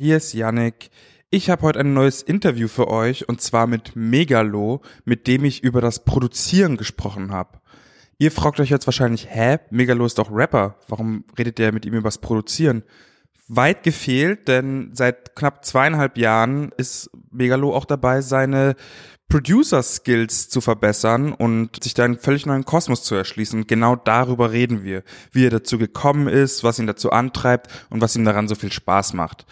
Hier ist Yannick. Ich habe heute ein neues Interview für euch und zwar mit Megalo, mit dem ich über das Produzieren gesprochen habe. Ihr fragt euch jetzt wahrscheinlich, hä, Megalo ist doch Rapper, warum redet der mit ihm übers Produzieren? Weit gefehlt, denn seit knapp zweieinhalb Jahren ist Megalo auch dabei, seine Producer-Skills zu verbessern und sich da einen völlig neuen Kosmos zu erschließen. genau darüber reden wir, wie er dazu gekommen ist, was ihn dazu antreibt und was ihm daran so viel Spaß macht.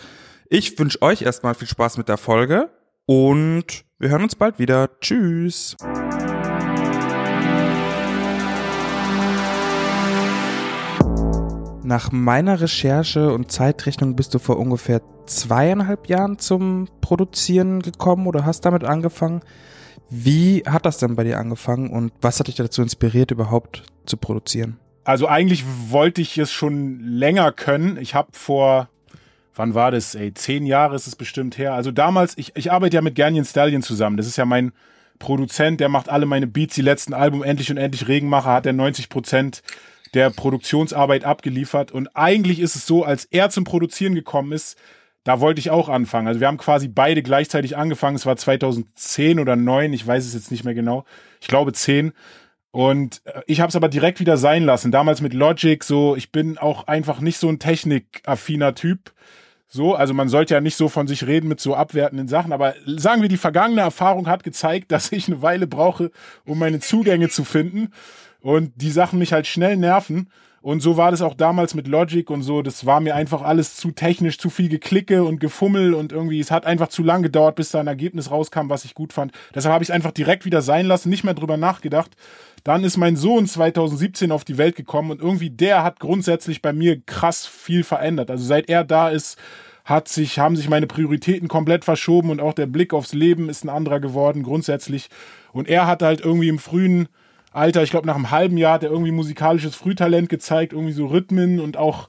Ich wünsche euch erstmal viel Spaß mit der Folge und wir hören uns bald wieder. Tschüss. Nach meiner Recherche und Zeitrechnung bist du vor ungefähr zweieinhalb Jahren zum Produzieren gekommen oder hast damit angefangen. Wie hat das denn bei dir angefangen und was hat dich dazu inspiriert, überhaupt zu produzieren? Also eigentlich wollte ich es schon länger können. Ich habe vor wann war das, ey, zehn Jahre ist es bestimmt her. Also damals, ich, ich arbeite ja mit Ganyan Stallion zusammen. Das ist ja mein Produzent, der macht alle meine Beats. Die letzten Album Endlich und Endlich Regenmacher hat er 90 Prozent der Produktionsarbeit abgeliefert. Und eigentlich ist es so, als er zum Produzieren gekommen ist, da wollte ich auch anfangen. Also wir haben quasi beide gleichzeitig angefangen. Es war 2010 oder 9, ich weiß es jetzt nicht mehr genau. Ich glaube 10. Und äh, ich habe es aber direkt wieder sein lassen. Damals mit Logic, so, ich bin auch einfach nicht so ein technikaffiner Typ. So, also man sollte ja nicht so von sich reden mit so abwertenden Sachen, aber sagen wir, die vergangene Erfahrung hat gezeigt, dass ich eine Weile brauche, um meine Zugänge zu finden und die Sachen mich halt schnell nerven. Und so war das auch damals mit Logic und so. Das war mir einfach alles zu technisch, zu viel Geklicke und Gefummel und irgendwie, es hat einfach zu lang gedauert, bis da ein Ergebnis rauskam, was ich gut fand. Deshalb habe ich es einfach direkt wieder sein lassen, nicht mehr drüber nachgedacht. Dann ist mein Sohn 2017 auf die Welt gekommen und irgendwie der hat grundsätzlich bei mir krass viel verändert. Also seit er da ist, hat sich, haben sich meine Prioritäten komplett verschoben und auch der Blick aufs Leben ist ein anderer geworden, grundsätzlich. Und er hat halt irgendwie im frühen Alter, ich glaube nach einem halben Jahr, hat er irgendwie musikalisches Frühtalent gezeigt, irgendwie so Rhythmen und auch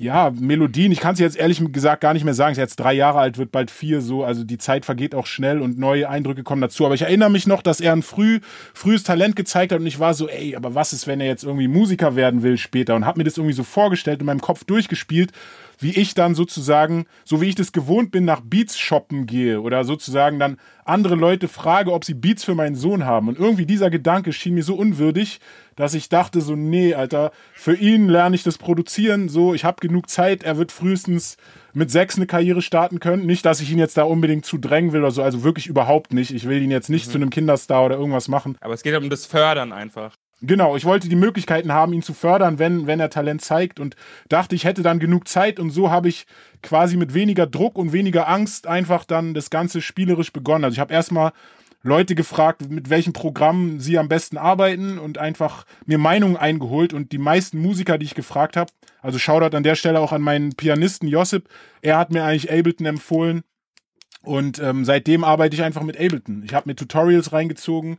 ja, Melodien, ich kann es jetzt ehrlich gesagt gar nicht mehr sagen. Ist jetzt drei Jahre alt, wird bald vier so. Also die Zeit vergeht auch schnell und neue Eindrücke kommen dazu. Aber ich erinnere mich noch, dass er ein früh, frühes Talent gezeigt hat und ich war so, ey, aber was ist, wenn er jetzt irgendwie Musiker werden will später? Und habe mir das irgendwie so vorgestellt in meinem Kopf durchgespielt wie ich dann sozusagen, so wie ich das gewohnt bin, nach Beats shoppen gehe oder sozusagen dann andere Leute frage, ob sie Beats für meinen Sohn haben. Und irgendwie dieser Gedanke schien mir so unwürdig, dass ich dachte so, nee, Alter, für ihn lerne ich das Produzieren, so, ich habe genug Zeit, er wird frühestens mit sechs eine Karriere starten können. Nicht, dass ich ihn jetzt da unbedingt zu drängen will oder so, also wirklich überhaupt nicht. Ich will ihn jetzt nicht mhm. zu einem Kinderstar oder irgendwas machen. Aber es geht um das Fördern einfach. Genau, ich wollte die Möglichkeiten haben, ihn zu fördern, wenn, wenn er Talent zeigt und dachte, ich hätte dann genug Zeit und so habe ich quasi mit weniger Druck und weniger Angst einfach dann das Ganze spielerisch begonnen. Also ich habe erstmal Leute gefragt, mit welchem Programm sie am besten arbeiten und einfach mir Meinungen eingeholt und die meisten Musiker, die ich gefragt habe, also Shoutout an der Stelle auch an meinen Pianisten Josip, er hat mir eigentlich Ableton empfohlen und ähm, seitdem arbeite ich einfach mit Ableton. Ich habe mir Tutorials reingezogen,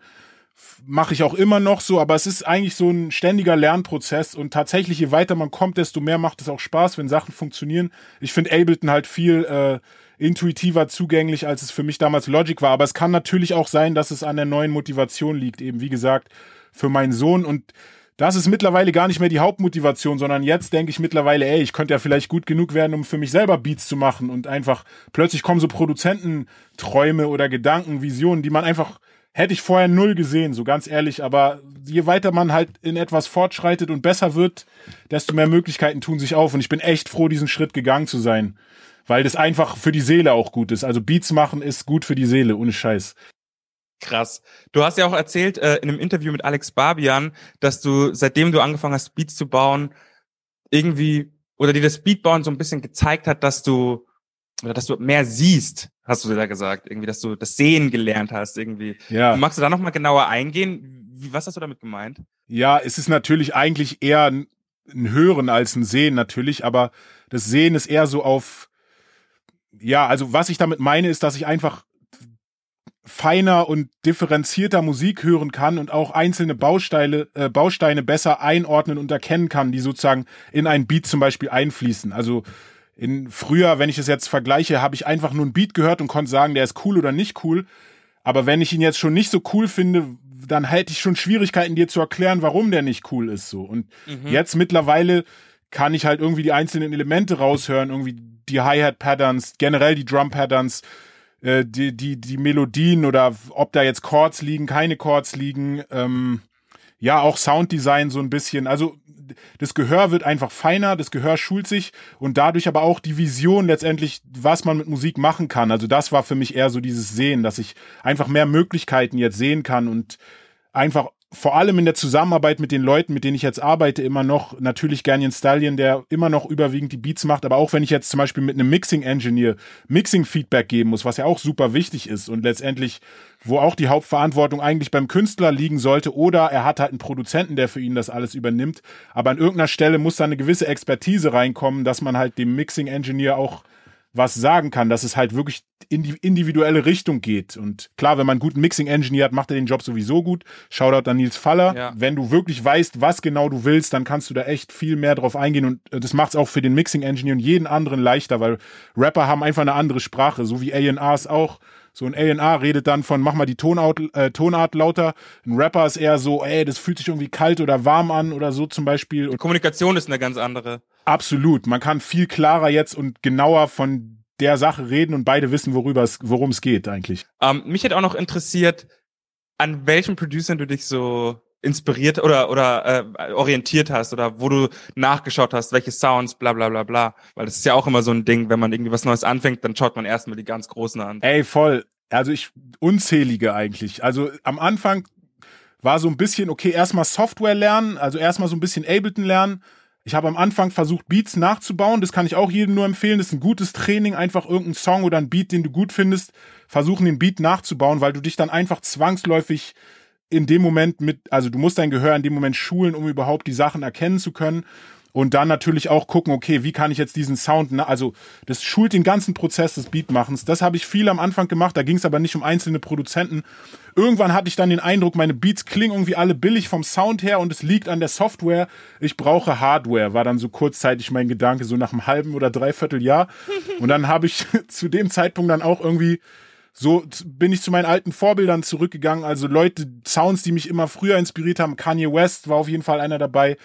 mache ich auch immer noch so, aber es ist eigentlich so ein ständiger Lernprozess und tatsächlich, je weiter man kommt, desto mehr macht es auch Spaß, wenn Sachen funktionieren. Ich finde Ableton halt viel äh, intuitiver zugänglich, als es für mich damals Logic war, aber es kann natürlich auch sein, dass es an der neuen Motivation liegt, eben wie gesagt, für meinen Sohn. Und das ist mittlerweile gar nicht mehr die Hauptmotivation, sondern jetzt denke ich mittlerweile, ey, ich könnte ja vielleicht gut genug werden, um für mich selber Beats zu machen. Und einfach plötzlich kommen so Produzententräume oder Gedanken, Visionen, die man einfach hätte ich vorher null gesehen, so ganz ehrlich. Aber je weiter man halt in etwas fortschreitet und besser wird, desto mehr Möglichkeiten tun sich auf. Und ich bin echt froh, diesen Schritt gegangen zu sein. Weil das einfach für die Seele auch gut ist. Also Beats machen ist gut für die Seele, ohne Scheiß. Krass. Du hast ja auch erzählt äh, in einem Interview mit Alex Barbian, dass du, seitdem du angefangen hast, Beats zu bauen, irgendwie, oder dir das Beatbauen so ein bisschen gezeigt hat, dass du, oder dass du mehr siehst, hast du da gesagt, irgendwie, dass du das Sehen gelernt hast, irgendwie. Ja. magst du da nochmal genauer eingehen? Wie, was hast du damit gemeint? Ja, es ist natürlich eigentlich eher ein, ein Hören als ein Sehen natürlich, aber das Sehen ist eher so auf, ja, also was ich damit meine, ist, dass ich einfach feiner und differenzierter Musik hören kann und auch einzelne Bausteine, äh, Bausteine besser einordnen und erkennen kann, die sozusagen in ein Beat zum Beispiel einfließen. Also in früher, wenn ich es jetzt vergleiche, habe ich einfach nur ein Beat gehört und konnte sagen, der ist cool oder nicht cool. Aber wenn ich ihn jetzt schon nicht so cool finde, dann hätte ich schon Schwierigkeiten, dir zu erklären, warum der nicht cool ist so. Und mhm. jetzt mittlerweile kann ich halt irgendwie die einzelnen Elemente raushören, irgendwie die Hi-Hat-Patterns, generell die Drum-Patterns, äh, die, die, die Melodien oder ob da jetzt Chords liegen, keine Chords liegen, ähm, ja, auch Sounddesign so ein bisschen. Also das Gehör wird einfach feiner, das Gehör schult sich und dadurch aber auch die Vision letztendlich, was man mit Musik machen kann. Also das war für mich eher so dieses Sehen, dass ich einfach mehr Möglichkeiten jetzt sehen kann und einfach vor allem in der Zusammenarbeit mit den Leuten, mit denen ich jetzt arbeite, immer noch natürlich Ganyan Stallion, der immer noch überwiegend die Beats macht, aber auch wenn ich jetzt zum Beispiel mit einem Mixing Engineer Mixing Feedback geben muss, was ja auch super wichtig ist und letztendlich wo auch die Hauptverantwortung eigentlich beim Künstler liegen sollte oder er hat halt einen Produzenten, der für ihn das alles übernimmt. Aber an irgendeiner Stelle muss da eine gewisse Expertise reinkommen, dass man halt dem Mixing Engineer auch was sagen kann, dass es halt wirklich in die individuelle Richtung geht. Und klar, wenn man einen guten Mixing-Engineer hat, macht er den Job sowieso gut. Shoutout an Nils Faller. Ja. Wenn du wirklich weißt, was genau du willst, dann kannst du da echt viel mehr drauf eingehen. Und äh, das macht es auch für den Mixing-Engineer und jeden anderen leichter, weil Rapper haben einfach eine andere Sprache, so wie A&Rs auch. So ein A&A redet dann von, mach mal die Tonart, äh, Tonart lauter. Ein Rapper ist eher so, ey, das fühlt sich irgendwie kalt oder warm an oder so zum Beispiel. Die Kommunikation ist eine ganz andere. Absolut. Man kann viel klarer jetzt und genauer von der Sache reden und beide wissen, worüber es, worum es geht eigentlich. Ähm, mich hätte auch noch interessiert, an welchen Producern du dich so inspiriert oder oder äh, orientiert hast oder wo du nachgeschaut hast, welche Sounds, bla bla bla bla. Weil das ist ja auch immer so ein Ding, wenn man irgendwie was Neues anfängt, dann schaut man erstmal die ganz großen an. Ey, voll. Also ich unzählige eigentlich. Also am Anfang war so ein bisschen, okay, erstmal Software lernen, also erstmal so ein bisschen Ableton lernen, ich habe am Anfang versucht, Beats nachzubauen. Das kann ich auch jedem nur empfehlen. Das ist ein gutes Training, einfach irgendeinen Song oder ein Beat, den du gut findest, versuchen, den Beat nachzubauen, weil du dich dann einfach zwangsläufig in dem Moment mit, also du musst dein Gehör in dem Moment schulen, um überhaupt die Sachen erkennen zu können. Und dann natürlich auch gucken, okay, wie kann ich jetzt diesen Sound, also das schult den ganzen Prozess des Beatmachens. Das habe ich viel am Anfang gemacht, da ging es aber nicht um einzelne Produzenten. Irgendwann hatte ich dann den Eindruck, meine Beats klingen irgendwie alle billig vom Sound her und es liegt an der Software. Ich brauche Hardware, war dann so kurzzeitig mein Gedanke, so nach einem halben oder dreiviertel Jahr. Und dann habe ich zu dem Zeitpunkt dann auch irgendwie so bin ich zu meinen alten Vorbildern zurückgegangen. Also Leute, Sounds, die mich immer früher inspiriert haben. Kanye West war auf jeden Fall einer dabei.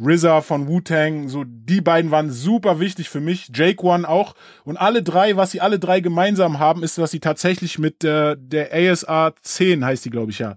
RZA von Wu-Tang, so die beiden waren super wichtig für mich. Jake One auch. Und alle drei, was sie alle drei gemeinsam haben, ist, dass sie tatsächlich mit äh, der ASR 10 heißt die, glaube ich, ja.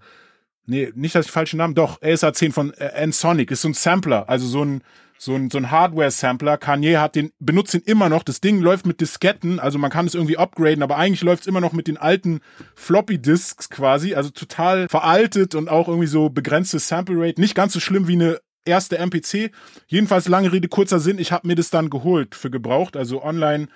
Nee, nicht, dass ich falschen Namen, doch, ASR 10 von äh, N-Sonic ist so ein Sampler, also so ein so ein, so ein Hardware-Sampler. Kanye hat den, benutzt ihn immer noch. Das Ding läuft mit Disketten, also man kann es irgendwie upgraden, aber eigentlich läuft es immer noch mit den alten Floppy-Disks quasi, also total veraltet und auch irgendwie so begrenztes Sample Rate. Nicht ganz so schlimm wie eine erste MPC. Jedenfalls lange Rede, kurzer Sinn, ich habe mir das dann geholt für gebraucht, also online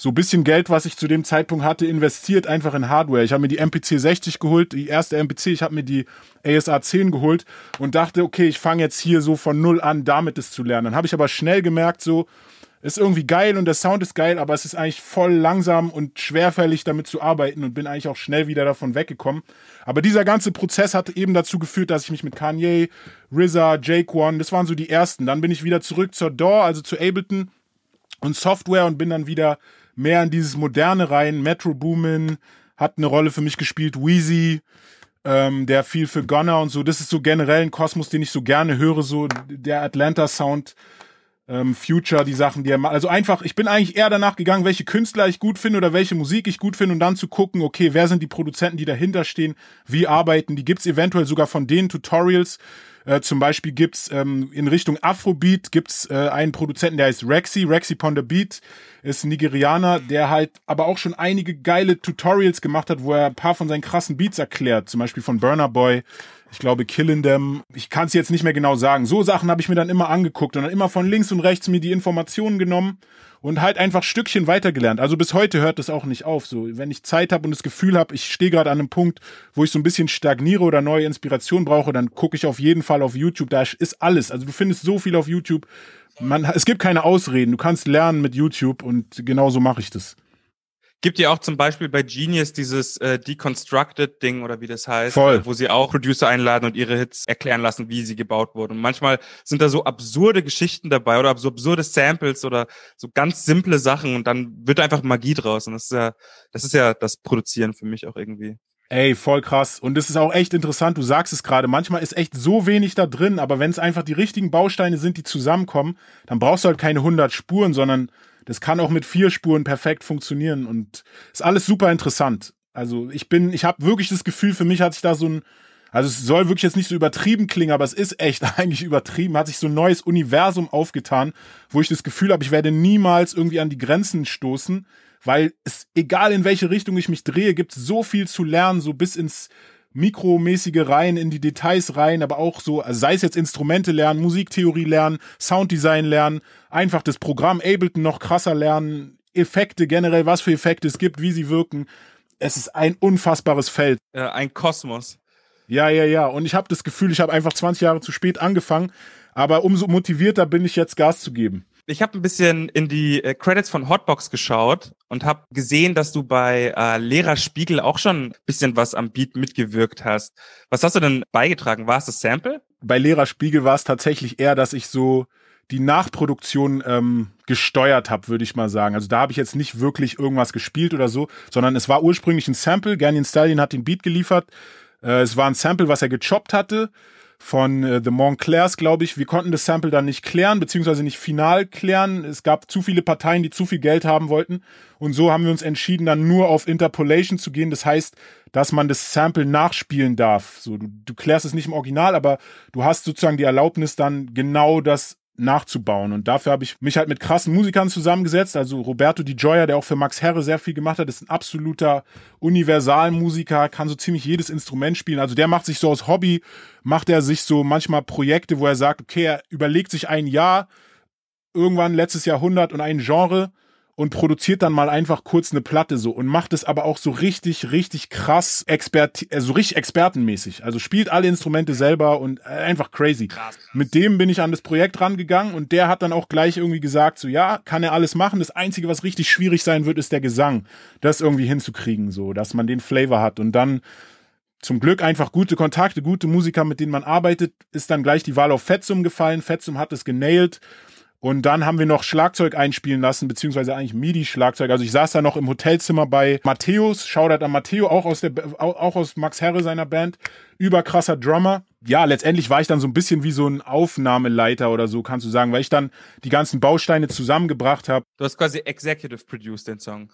so bisschen Geld, was ich zu dem Zeitpunkt hatte, investiert einfach in Hardware. Ich habe mir die MPC 60 geholt, die erste MPC, ich habe mir die ASA 10 geholt und dachte, okay, ich fange jetzt hier so von null an, damit es zu lernen. Dann habe ich aber schnell gemerkt, so, ist irgendwie geil und der Sound ist geil, aber es ist eigentlich voll langsam und schwerfällig damit zu arbeiten und bin eigentlich auch schnell wieder davon weggekommen. Aber dieser ganze Prozess hat eben dazu geführt, dass ich mich mit Kanye, RZA, Jake One, das waren so die ersten. Dann bin ich wieder zurück zur DAW, also zu Ableton und Software und bin dann wieder mehr in dieses Moderne rein. Metro Boomin hat eine Rolle für mich gespielt, Wheezy, ähm, der viel für Gunner und so. Das ist so generell ein Kosmos, den ich so gerne höre, so der Atlanta Sound ähm, Future, die Sachen, die er macht. Also einfach, ich bin eigentlich eher danach gegangen, welche Künstler ich gut finde oder welche Musik ich gut finde und dann zu gucken, okay, wer sind die Produzenten, die dahinter stehen, wie arbeiten die, gibt's eventuell sogar von denen Tutorials. Äh, zum Beispiel gibt's ähm, in Richtung Afrobeat gibt's äh, einen Produzenten, der heißt Rexy, Rexy Pon the Beat, ist ein Nigerianer, der halt aber auch schon einige geile Tutorials gemacht hat, wo er ein paar von seinen krassen Beats erklärt, zum Beispiel von Burner Boy ich glaube Killing Them. Ich kann es jetzt nicht mehr genau sagen. So Sachen habe ich mir dann immer angeguckt und dann immer von links und rechts mir die Informationen genommen und halt einfach Stückchen weitergelernt. Also bis heute hört das auch nicht auf. So, wenn ich Zeit habe und das Gefühl habe, ich stehe gerade an einem Punkt, wo ich so ein bisschen stagniere oder neue Inspiration brauche, dann gucke ich auf jeden Fall auf YouTube. Da ist alles. Also du findest so viel auf YouTube. Man, es gibt keine Ausreden. Du kannst lernen mit YouTube und genauso mache ich das. Gibt ja auch zum Beispiel bei Genius dieses äh, Deconstructed-Ding oder wie das heißt, Voll. Wo sie auch Producer einladen und ihre Hits erklären lassen, wie sie gebaut wurden. Und manchmal sind da so absurde Geschichten dabei oder so absurde Samples oder so ganz simple Sachen und dann wird einfach Magie draus. Und das ist ja, das ist ja das Produzieren für mich auch irgendwie. Ey, voll krass. Und es ist auch echt interessant, du sagst es gerade, manchmal ist echt so wenig da drin, aber wenn es einfach die richtigen Bausteine sind, die zusammenkommen, dann brauchst du halt keine 100 Spuren, sondern das kann auch mit vier Spuren perfekt funktionieren und ist alles super interessant. Also ich bin, ich habe wirklich das Gefühl, für mich hat sich da so ein, also es soll wirklich jetzt nicht so übertrieben klingen, aber es ist echt eigentlich übertrieben, hat sich so ein neues Universum aufgetan, wo ich das Gefühl habe, ich werde niemals irgendwie an die Grenzen stoßen, weil es, egal in welche Richtung ich mich drehe, gibt so viel zu lernen, so bis ins mikromäßige rein, in die Details rein, aber auch so, also sei es jetzt Instrumente lernen, Musiktheorie lernen, Sounddesign lernen, einfach das Programm Ableton noch krasser lernen, Effekte generell, was für Effekte es gibt, wie sie wirken. Es ist ein unfassbares Feld. Äh, ein Kosmos. Ja, ja, ja. Und ich habe das Gefühl, ich habe einfach 20 Jahre zu spät angefangen, aber umso motivierter bin ich jetzt Gas zu geben. Ich habe ein bisschen in die äh, Credits von Hotbox geschaut und habe gesehen, dass du bei äh, Lehrer Spiegel auch schon ein bisschen was am Beat mitgewirkt hast. Was hast du denn beigetragen? War es das Sample? Bei Lehrer Spiegel war es tatsächlich eher, dass ich so die Nachproduktion ähm, gesteuert habe, würde ich mal sagen. Also da habe ich jetzt nicht wirklich irgendwas gespielt oder so, sondern es war ursprünglich ein Sample. Ganyan Stallion hat den Beat geliefert. Äh, es war ein Sample, was er gechoppt hatte von äh, The Montclairs, glaube ich. Wir konnten das Sample dann nicht klären, beziehungsweise nicht final klären. Es gab zu viele Parteien, die zu viel Geld haben wollten. Und so haben wir uns entschieden, dann nur auf Interpolation zu gehen. Das heißt, dass man das Sample nachspielen darf. So, du, du klärst es nicht im Original, aber du hast sozusagen die Erlaubnis, dann genau das nachzubauen. Und dafür habe ich mich halt mit krassen Musikern zusammengesetzt. Also Roberto Di Gioia, der auch für Max Herre sehr viel gemacht hat, ist ein absoluter Universalmusiker, kann so ziemlich jedes Instrument spielen. Also der macht sich so aus Hobby, macht er sich so manchmal Projekte, wo er sagt, okay, er überlegt sich ein Jahr, irgendwann letztes Jahrhundert und ein Genre und produziert dann mal einfach kurz eine Platte so und macht es aber auch so richtig, richtig krass, Expert, also richtig expertenmäßig. Also spielt alle Instrumente selber und äh, einfach crazy. Krass. Mit dem bin ich an das Projekt rangegangen und der hat dann auch gleich irgendwie gesagt, so ja, kann er alles machen. Das Einzige, was richtig schwierig sein wird, ist der Gesang. Das irgendwie hinzukriegen, so, dass man den Flavor hat und dann zum Glück einfach gute Kontakte, gute Musiker, mit denen man arbeitet, ist dann gleich die Wahl auf Fetzum gefallen. Fetzum hat es genailt und dann haben wir noch Schlagzeug einspielen lassen, beziehungsweise eigentlich MIDI-Schlagzeug. Also ich saß da noch im Hotelzimmer bei Matthäus, Shoutout an Matteo, auch aus der, auch aus Max Herre seiner Band. Überkrasser Drummer. Ja, letztendlich war ich dann so ein bisschen wie so ein Aufnahmeleiter oder so, kannst du sagen, weil ich dann die ganzen Bausteine zusammengebracht habe. Du hast quasi executive produced den Song.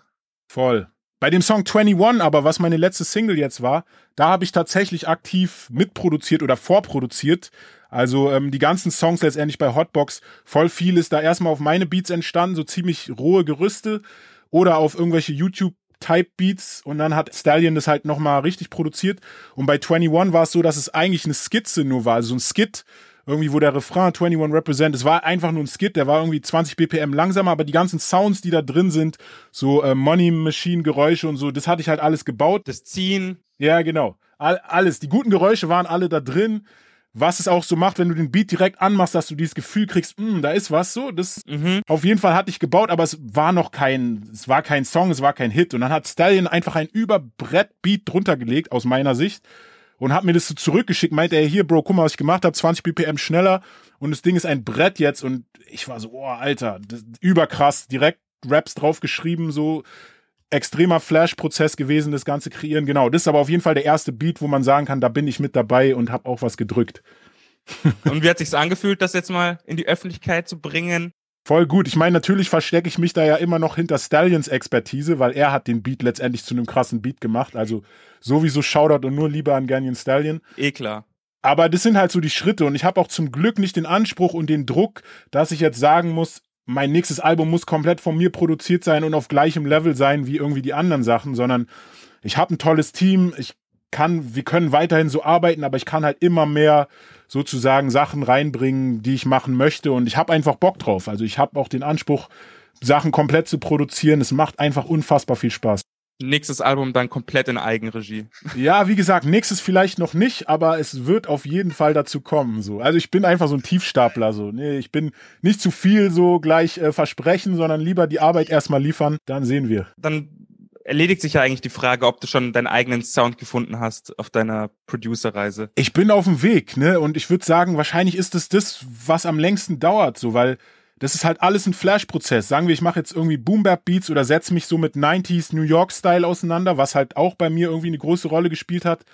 Voll. Bei dem Song 21, aber was meine letzte Single jetzt war, da habe ich tatsächlich aktiv mitproduziert oder vorproduziert. Also ähm, die ganzen Songs letztendlich bei Hotbox, voll viel ist da erstmal auf meine Beats entstanden, so ziemlich rohe Gerüste oder auf irgendwelche YouTube Type Beats und dann hat Stallion das halt nochmal richtig produziert. Und bei 21 war es so, dass es eigentlich eine Skizze nur war, also so ein Skit, irgendwie, wo der Refrain 21 represent, es war einfach nur ein Skit, der war irgendwie 20 BPM langsamer, aber die ganzen Sounds, die da drin sind, so äh, Money Machine Geräusche und so, das hatte ich halt alles gebaut. Das Ziehen. Ja, genau. All, alles. Die guten Geräusche waren alle da drin was es auch so macht, wenn du den Beat direkt anmachst, dass du dieses Gefühl kriegst, hm, da ist was so. Das mhm. auf jeden Fall hatte ich gebaut, aber es war noch kein, es war kein Song, es war kein Hit. Und dann hat Stallion einfach ein Überbrett-Beat drunter gelegt, aus meiner Sicht, und hat mir das so zurückgeschickt, meinte er, hier, Bro, guck mal, was ich gemacht habe, 20 BPM schneller und das Ding ist ein Brett jetzt und ich war so, oh, Alter, überkrass, direkt Raps draufgeschrieben, so extremer Flash-Prozess gewesen, das Ganze kreieren. Genau, das ist aber auf jeden Fall der erste Beat, wo man sagen kann, da bin ich mit dabei und habe auch was gedrückt. und wie hat sich's angefühlt, das jetzt mal in die Öffentlichkeit zu bringen? Voll gut. Ich meine, natürlich verstecke ich mich da ja immer noch hinter Stallions Expertise, weil er hat den Beat letztendlich zu einem krassen Beat gemacht. Also sowieso Shoutout und nur lieber an Ganyan Stallion. Eh klar. Aber das sind halt so die Schritte und ich habe auch zum Glück nicht den Anspruch und den Druck, dass ich jetzt sagen muss, mein nächstes Album muss komplett von mir produziert sein und auf gleichem Level sein wie irgendwie die anderen Sachen, sondern ich habe ein tolles Team, ich kann, wir können weiterhin so arbeiten, aber ich kann halt immer mehr sozusagen Sachen reinbringen, die ich machen möchte und ich habe einfach Bock drauf. Also ich habe auch den Anspruch, Sachen komplett zu produzieren. Es macht einfach unfassbar viel Spaß nächstes Album dann komplett in Eigenregie. Ja, wie gesagt, nächstes vielleicht noch nicht, aber es wird auf jeden Fall dazu kommen. So, also ich bin einfach so ein Tiefstapler. So, nee, ich bin nicht zu viel so gleich äh, versprechen, sondern lieber die Arbeit erstmal liefern. Dann sehen wir. Dann erledigt sich ja eigentlich die Frage, ob du schon deinen eigenen Sound gefunden hast auf deiner Producer-Reise. Ich bin auf dem Weg, ne? Und ich würde sagen, wahrscheinlich ist es das, was am längsten dauert, so, weil das ist halt alles ein Flash-Prozess. Sagen wir, ich mache jetzt irgendwie Boom-Bap-Beats oder setze mich so mit 90s New York-Style auseinander, was halt auch bei mir irgendwie eine große Rolle gespielt hat.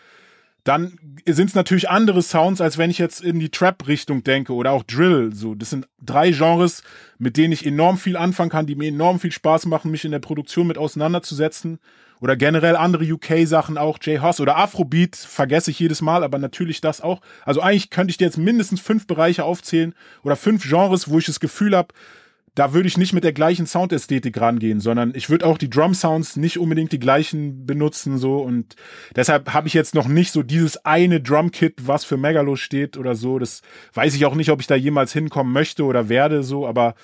Dann sind es natürlich andere Sounds, als wenn ich jetzt in die Trap-Richtung denke oder auch Drill. So, das sind drei Genres, mit denen ich enorm viel anfangen kann, die mir enorm viel Spaß machen, mich in der Produktion mit auseinanderzusetzen. Oder generell andere UK-Sachen auch, J-Hoss oder Afrobeat, vergesse ich jedes Mal, aber natürlich das auch. Also eigentlich könnte ich dir jetzt mindestens fünf Bereiche aufzählen oder fünf Genres, wo ich das Gefühl habe, da würde ich nicht mit der gleichen Soundästhetik rangehen, sondern ich würde auch die Drum Sounds nicht unbedingt die gleichen benutzen so und deshalb habe ich jetzt noch nicht so dieses eine Drum Kit, was für Megalo steht oder so. Das weiß ich auch nicht, ob ich da jemals hinkommen möchte oder werde so, aber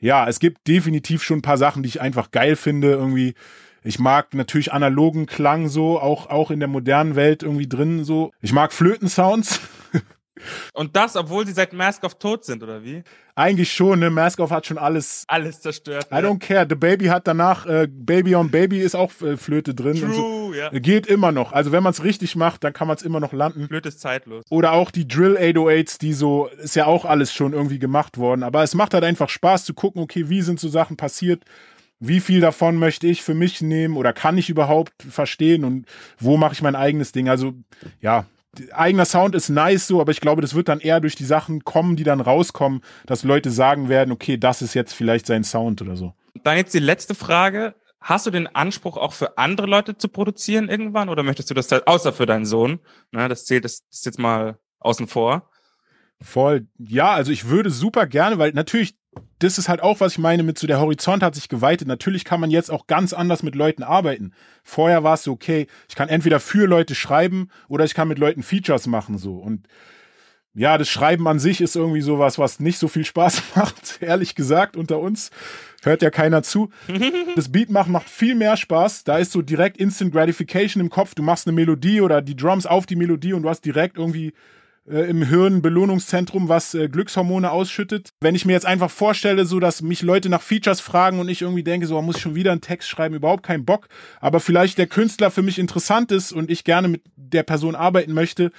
ja, es gibt definitiv schon ein paar Sachen, die ich einfach geil finde irgendwie. Ich mag natürlich analogen Klang so, auch auch in der modernen Welt irgendwie drin so. Ich mag Flötensounds. Und das, obwohl sie seit Mask of tot sind, oder wie? Eigentlich schon, ne? Mask of hat schon alles. Alles zerstört. I don't care. The Baby hat danach, äh, Baby on Baby ist auch äh, Flöte drin. True, so. ja. Geht immer noch. Also wenn man es richtig macht, dann kann man es immer noch landen. Flöte ist zeitlos. Oder auch die Drill 808s, die so, ist ja auch alles schon irgendwie gemacht worden. Aber es macht halt einfach Spaß zu gucken, okay, wie sind so Sachen passiert? Wie viel davon möchte ich für mich nehmen oder kann ich überhaupt verstehen und wo mache ich mein eigenes Ding? Also ja, eigener Sound ist nice so, aber ich glaube, das wird dann eher durch die Sachen kommen, die dann rauskommen, dass Leute sagen werden, okay, das ist jetzt vielleicht sein Sound oder so. Dann jetzt die letzte Frage. Hast du den Anspruch, auch für andere Leute zu produzieren irgendwann oder möchtest du das halt, außer für deinen Sohn? Ne, das zählt, das ist jetzt mal außen vor. Voll. Ja, also ich würde super gerne, weil natürlich, das ist halt auch, was ich meine mit so der Horizont hat sich geweitet. Natürlich kann man jetzt auch ganz anders mit Leuten arbeiten. Vorher war es so, okay, ich kann entweder für Leute schreiben oder ich kann mit Leuten Features machen so und ja, das Schreiben an sich ist irgendwie sowas, was nicht so viel Spaß macht, ehrlich gesagt, unter uns. Hört ja keiner zu. Das Beat machen macht viel mehr Spaß. Da ist so direkt Instant Gratification im Kopf. Du machst eine Melodie oder die Drums auf die Melodie und du hast direkt irgendwie äh, im Hirn Belohnungszentrum, was äh, Glückshormone ausschüttet. Wenn ich mir jetzt einfach vorstelle, so dass mich Leute nach Features fragen und ich irgendwie denke, so muss ich schon wieder einen Text schreiben, überhaupt keinen Bock, aber vielleicht der Künstler für mich interessant ist und ich gerne mit der Person arbeiten möchte,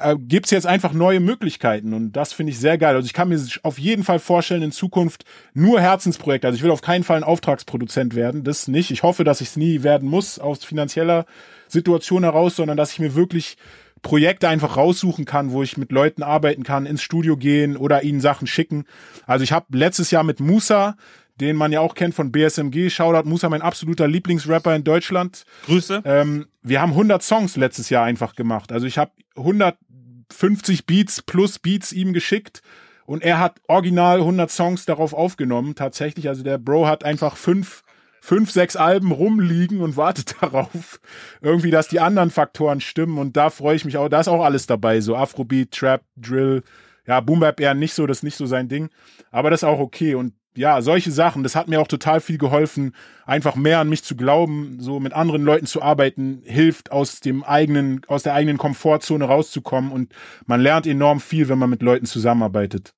äh, gibt's jetzt einfach neue Möglichkeiten und das finde ich sehr geil. Also ich kann mir auf jeden Fall vorstellen, in Zukunft nur Herzensprojekte. Also ich will auf keinen Fall ein Auftragsproduzent werden, das nicht. Ich hoffe, dass ich es nie werden muss aus finanzieller Situation heraus, sondern dass ich mir wirklich Projekte einfach raussuchen kann, wo ich mit Leuten arbeiten kann, ins Studio gehen oder ihnen Sachen schicken. Also ich habe letztes Jahr mit Musa, den man ja auch kennt von BSMG, Shoutout Musa, mein absoluter Lieblingsrapper in Deutschland. Grüße. Ähm, wir haben 100 Songs letztes Jahr einfach gemacht. Also ich habe 150 Beats plus Beats ihm geschickt und er hat original 100 Songs darauf aufgenommen, tatsächlich. Also der Bro hat einfach fünf fünf, sechs Alben rumliegen und wartet darauf, irgendwie, dass die anderen Faktoren stimmen. Und da freue ich mich auch. Da ist auch alles dabei. So Afrobeat, Trap, Drill. Ja, Boom Bap eher nicht so, das ist nicht so sein Ding. Aber das ist auch okay. Und ja, solche Sachen, das hat mir auch total viel geholfen, einfach mehr an mich zu glauben, so mit anderen Leuten zu arbeiten, hilft aus dem eigenen, aus der eigenen Komfortzone rauszukommen und man lernt enorm viel, wenn man mit Leuten zusammenarbeitet.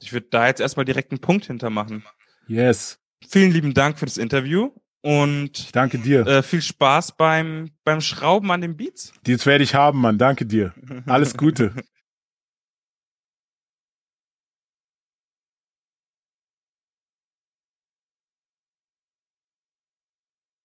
Ich würde da jetzt erstmal direkt einen Punkt hintermachen. Yes. Vielen lieben Dank für das Interview und Ich danke dir. äh, viel Spaß beim, beim Schrauben an den Beats. Das werde ich haben, Mann. Danke dir. Alles Gute.